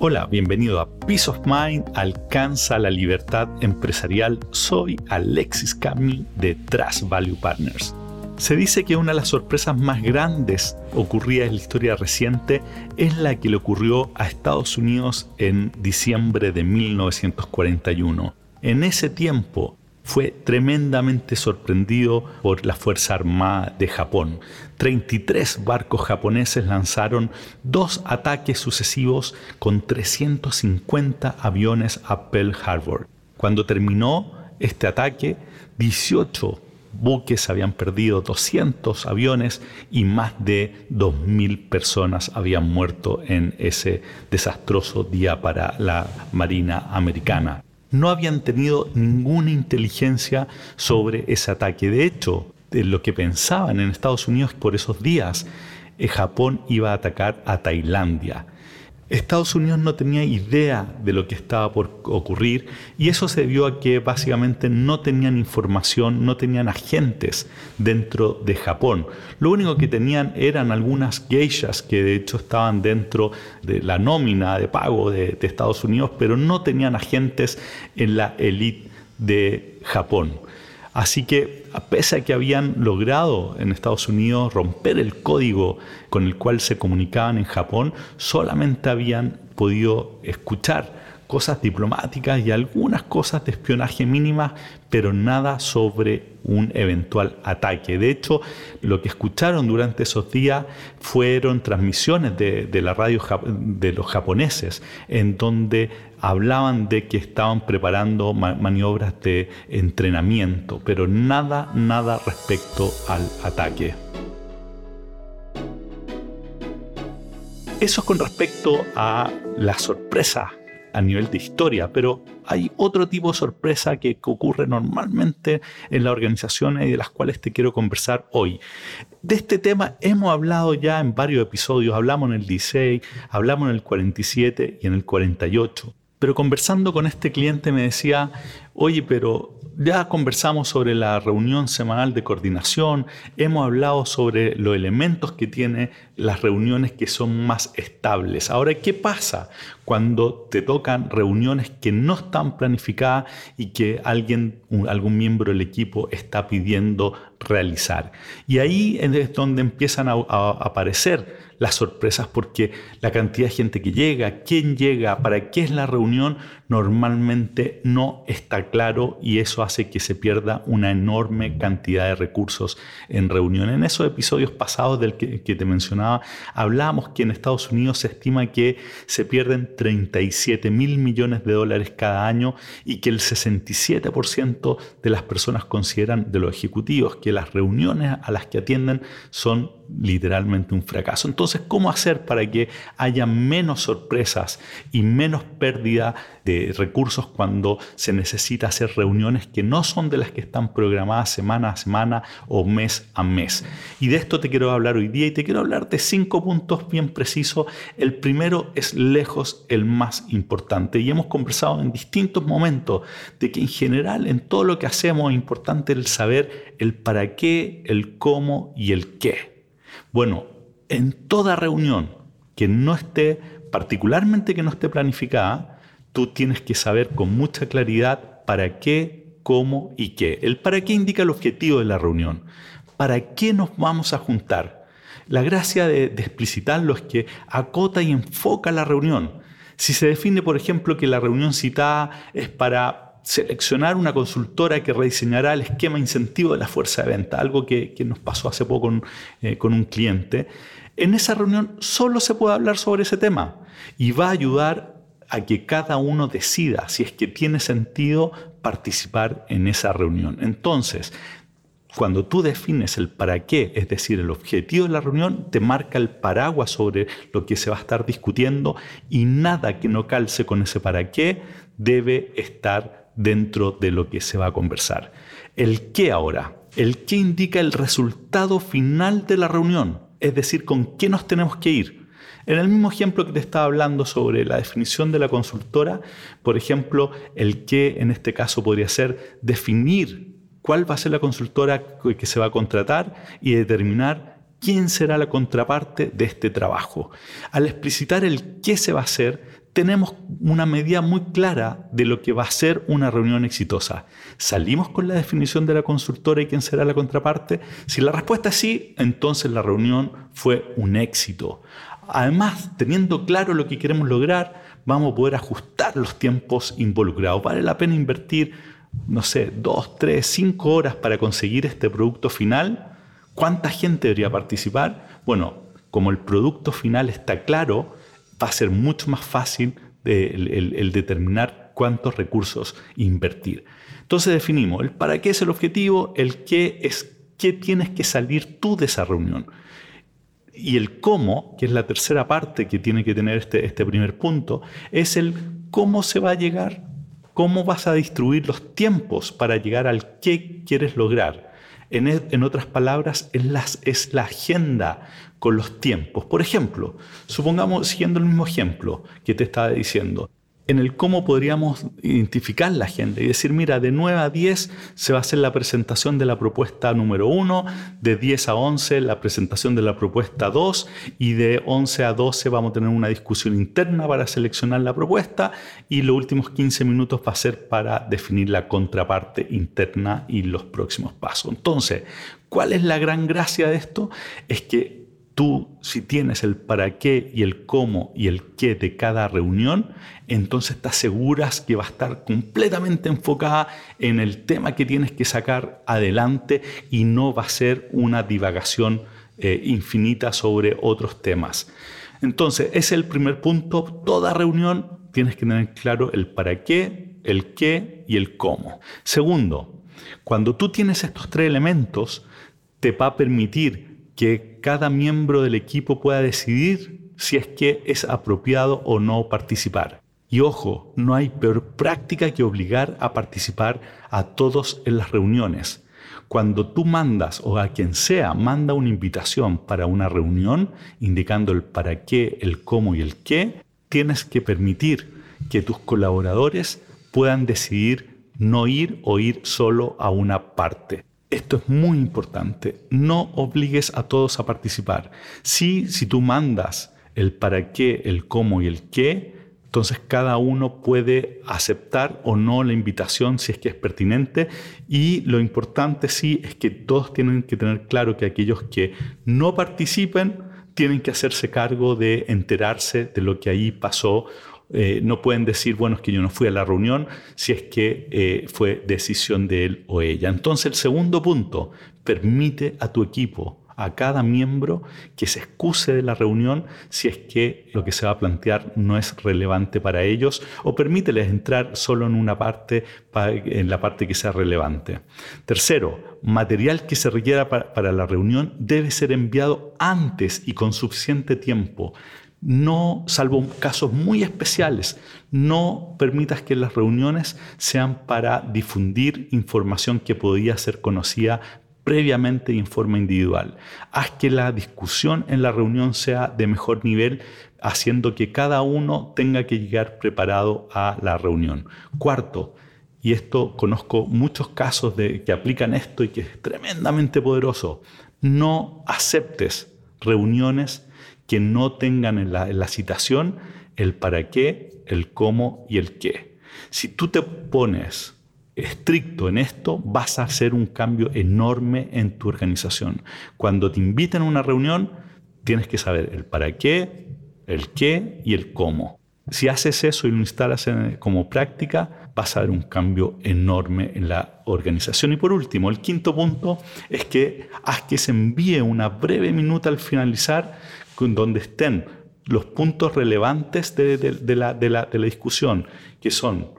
Hola, bienvenido a Peace of Mind, alcanza la libertad empresarial. Soy Alexis Cami de Trust Value Partners. Se dice que una de las sorpresas más grandes ocurridas en la historia reciente es la que le ocurrió a Estados Unidos en diciembre de 1941. En ese tiempo, fue tremendamente sorprendido por la Fuerza Armada de Japón. 33 barcos japoneses lanzaron dos ataques sucesivos con 350 aviones a Pearl Harbor. Cuando terminó este ataque, 18 buques habían perdido 200 aviones y más de 2.000 personas habían muerto en ese desastroso día para la Marina americana no habían tenido ninguna inteligencia sobre ese ataque. De hecho, de lo que pensaban en Estados Unidos por esos días, eh, Japón iba a atacar a Tailandia. Estados Unidos no tenía idea de lo que estaba por ocurrir y eso se debió a que básicamente no tenían información, no tenían agentes dentro de Japón. Lo único que tenían eran algunas geishas que de hecho estaban dentro de la nómina de pago de, Estados Unidos, pero no tenían agentes en la élite de Japón. Así que, a pesar de que habían logrado en Estados Unidos romper el código con el cual se comunicaban en Japón, solamente habían podido escuchar cosas diplomáticas y algunas cosas de espionaje mínimas, pero nada sobre un eventual ataque. De hecho, lo que escucharon durante esos días fueron transmisiones de, la radio de los japoneses, en donde hablaban de que estaban preparando maniobras de entrenamiento, pero nada, nada respecto al ataque. Eso es con respecto a la sorpresa a nivel de historia, pero hay otro tipo de sorpresa que, ocurre normalmente en las organizaciones y de las cuales te quiero conversar hoy. De este tema hemos hablado ya en varios episodios, hablamos en el 16, hablamos en el 47 y en el 48, pero conversando con este cliente me decía, oye, pero ya conversamos sobre la reunión semanal de coordinación, hemos hablado sobre los elementos que tiene las reuniones que son más estables. Ahora, ¿qué pasa cuando te tocan reuniones que no están planificadas y que alguien, algún miembro del equipo está pidiendo realizar? Y ahí es donde empiezan a, aparecer las sorpresas porque la cantidad de gente que llega, quién llega, para qué es la reunión, normalmente no está claro y eso hace que se pierda una enorme cantidad de recursos en reunión. En esos episodios pasados del que, te mencionaba, hablábamos que en Estados Unidos se estima que se pierden 37 mil millones de dólares cada año y que el 67% de las personas consideran, de los ejecutivos, que las reuniones a las que atienden son literalmente un fracaso. Entonces, ¿cómo hacer para que haya menos sorpresas y menos pérdida de recursos cuando se necesita hacer reuniones que no son de las que están programadas semana a semana o mes a mes? Y de esto te quiero hablar hoy día y te quiero hablar de cinco puntos bien precisos. El primero es lejos el más importante y hemos conversado en distintos momentos de que en general en todo lo que hacemos es importante el saber el para qué, el cómo y el qué. Bueno, en toda reunión que no esté, particularmente que no esté planificada, tú tienes que saber con mucha claridad para qué, cómo y qué. El para qué indica el objetivo de la reunión. ¿Para qué nos vamos a juntar? La gracia de, explicitarlo es que acota y enfoca la reunión. Si se define, por ejemplo, que la reunión citada es para seleccionar una consultora que rediseñará el esquema incentivo de la fuerza de venta, algo que, nos pasó hace poco con, eh, con un cliente. En esa reunión solo se puede hablar sobre ese tema y va a ayudar a que cada uno decida si es que tiene sentido participar en esa reunión. Entonces, cuando tú defines el para qué, es decir, el objetivo de la reunión, te marca el paraguas sobre lo que se va a estar discutiendo y nada que no calce con ese para qué debe estar dentro de lo que se va a conversar. El qué ahora. El qué indica el resultado final de la reunión, es decir, con qué nos tenemos que ir. En el mismo ejemplo que te estaba hablando sobre la definición de la consultora, por ejemplo, el qué en este caso podría ser definir cuál va a ser la consultora que se va a contratar y determinar quién será la contraparte de este trabajo. Al explicitar el qué se va a hacer, tenemos una medida muy clara de lo que va a ser una reunión exitosa. ¿Salimos con la definición de la consultora y quién será la contraparte? Si la respuesta es sí, entonces la reunión fue un éxito. Además, teniendo claro lo que queremos lograr, vamos a poder ajustar los tiempos involucrados. Vale la pena invertir, no sé, dos, tres, cinco horas para conseguir este producto final. ¿Cuánta gente debería participar? Bueno, como el producto final está claro, va a ser mucho más fácil el, determinar cuántos recursos invertir. Entonces definimos el para qué es el objetivo, el qué es qué tienes que salir tú de esa reunión. Y el cómo, que es la tercera parte que tiene que tener este, este primer punto, es el cómo se va a llegar, cómo vas a distribuir los tiempos para llegar al qué quieres lograr. En, en otras palabras, es la, es la agenda con los tiempos. Por ejemplo, supongamos, siguiendo el mismo ejemplo que te estaba diciendo, en el cómo podríamos identificar la agenda y decir, mira, de 9 a 10 se va a hacer la presentación de la propuesta número 1, de 10 a 11 la presentación de la propuesta 2 y de 11 a 12 vamos a tener una discusión interna para seleccionar la propuesta y los últimos 15 minutos va a ser para definir la contraparte interna y los próximos pasos. Entonces, ¿cuál es la gran gracia de esto? Es que tú si tienes el para qué y el cómo y el qué de cada reunión, entonces te aseguras que va a estar completamente enfocada en el tema que tienes que sacar adelante y no va a ser una divagación eh, infinita sobre otros temas. Entonces, ese es el primer punto. Toda reunión tienes que tener claro el para qué, el qué y el cómo. Segundo, cuando tú tienes estos tres elementos, te va a permitir que cada miembro del equipo pueda decidir si es que es apropiado o no participar. Y ojo, no hay peor práctica que obligar a participar a todos en las reuniones. Cuando tú mandas o a quien sea manda una invitación para una reunión indicando el para qué, el cómo y el qué, tienes que permitir que tus colaboradores puedan decidir no ir o ir solo a una parte. Esto es muy importante. No obligues a todos a participar. Sí, si tú mandas el para qué, el cómo y el qué, entonces cada uno puede aceptar o no la invitación si es que es pertinente y lo importante sí es que todos tienen que tener claro que aquellos que no participen tienen que hacerse cargo de enterarse de lo que ahí pasó eh, no pueden decir, bueno, es que yo no fui a la reunión, si es que eh, fue decisión de él o ella. Entonces, el segundo punto, permite a tu equipo, a cada miembro, que se excuse de la reunión si es que lo que se va a plantear no es relevante para ellos, o permíteles entrar solo en una parte, en la parte que sea relevante. Tercero, material que se requiera para la reunión debe ser enviado antes y con suficiente tiempo no, salvo casos muy especiales, no permitas que las reuniones sean para difundir información que podía ser conocida previamente en forma individual. Haz que la discusión en la reunión sea de mejor nivel, haciendo que cada uno tenga que llegar preparado a la reunión. Cuarto, y esto conozco muchos casos de que aplican esto y que es tremendamente poderoso, no aceptes reuniones que no tengan en la, citación el para qué, el cómo y el qué. Si tú te pones estricto en esto, vas a hacer un cambio enorme en tu organización. Cuando te inviten a una reunión, tienes que saber el para qué, el qué y el cómo. Si haces eso y lo instalas como práctica, vas a ver un cambio enorme en la organización. Y por último, el quinto punto es que haz que se envíe una breve minuta al finalizar donde estén los puntos relevantes de, la, la, discusión, que son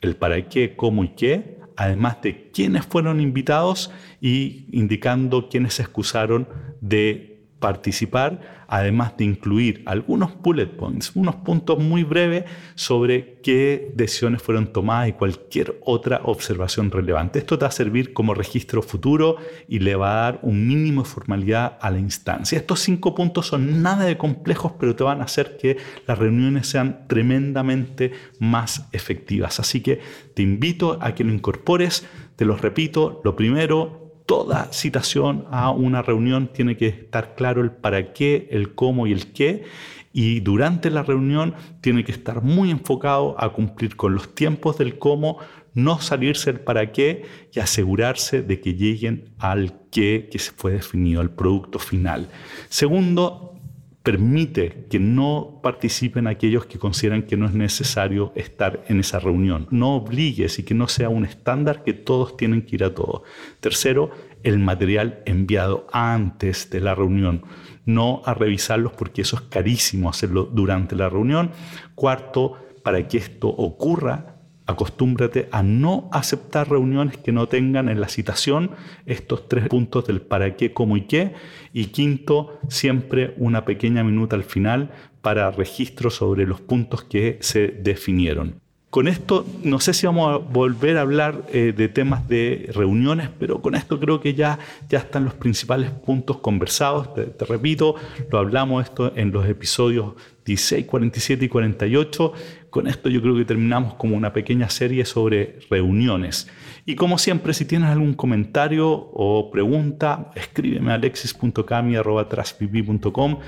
el para qué, cómo y qué, además de quiénes fueron invitados y indicando quiénes se excusaron de participar, además de incluir algunos bullet points, unos puntos muy breves sobre qué decisiones fueron tomadas y cualquier otra observación relevante. Esto te va a servir como registro futuro y le va a dar un mínimo de formalidad a la instancia. Estos cinco puntos son nada de complejos, pero te van a hacer que las reuniones sean tremendamente más efectivas. Así que te invito a que lo incorpores. Te los repito, lo primero, toda citación a una reunión tiene que estar claro el para qué, el cómo y el qué. y durante la reunión tiene que estar muy enfocado a cumplir con los tiempos del cómo, no salirse el para qué y asegurarse de que lleguen al qué que se fue definido, al producto final. Segundo, permite que no participen aquellos que consideran que no es necesario estar en esa reunión. No obligues y que no sea un estándar que todos tienen que ir a todo. Tercero, el material enviado antes de la reunión, no a revisarlos porque eso es carísimo hacerlo durante la reunión. Cuarto, para que esto ocurra, acostúmbrate a no aceptar reuniones que no tengan en la citación estos tres puntos del para qué, cómo y qué. Y quinto, siempre una pequeña minuta al final para registro sobre los puntos que se definieron. Con esto, no sé si vamos a volver a hablar eh, de temas de reuniones, pero con esto creo que ya, ya están los principales puntos conversados. Te, te repito, lo hablamos esto en los episodios 16, 47 y 48. Con esto yo creo que terminamos como una pequeña serie sobre reuniones. Y como siempre, si tienes algún comentario o pregunta, escríbeme a alexis.cami.com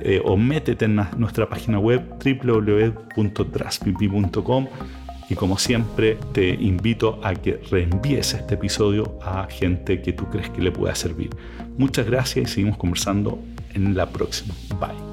eh, o métete en nuestra página web www.traspipi.com y como siempre te invito a que reenvíes este episodio a gente que tú crees que le pueda servir. Muchas gracias y seguimos conversando en la próxima. Bye.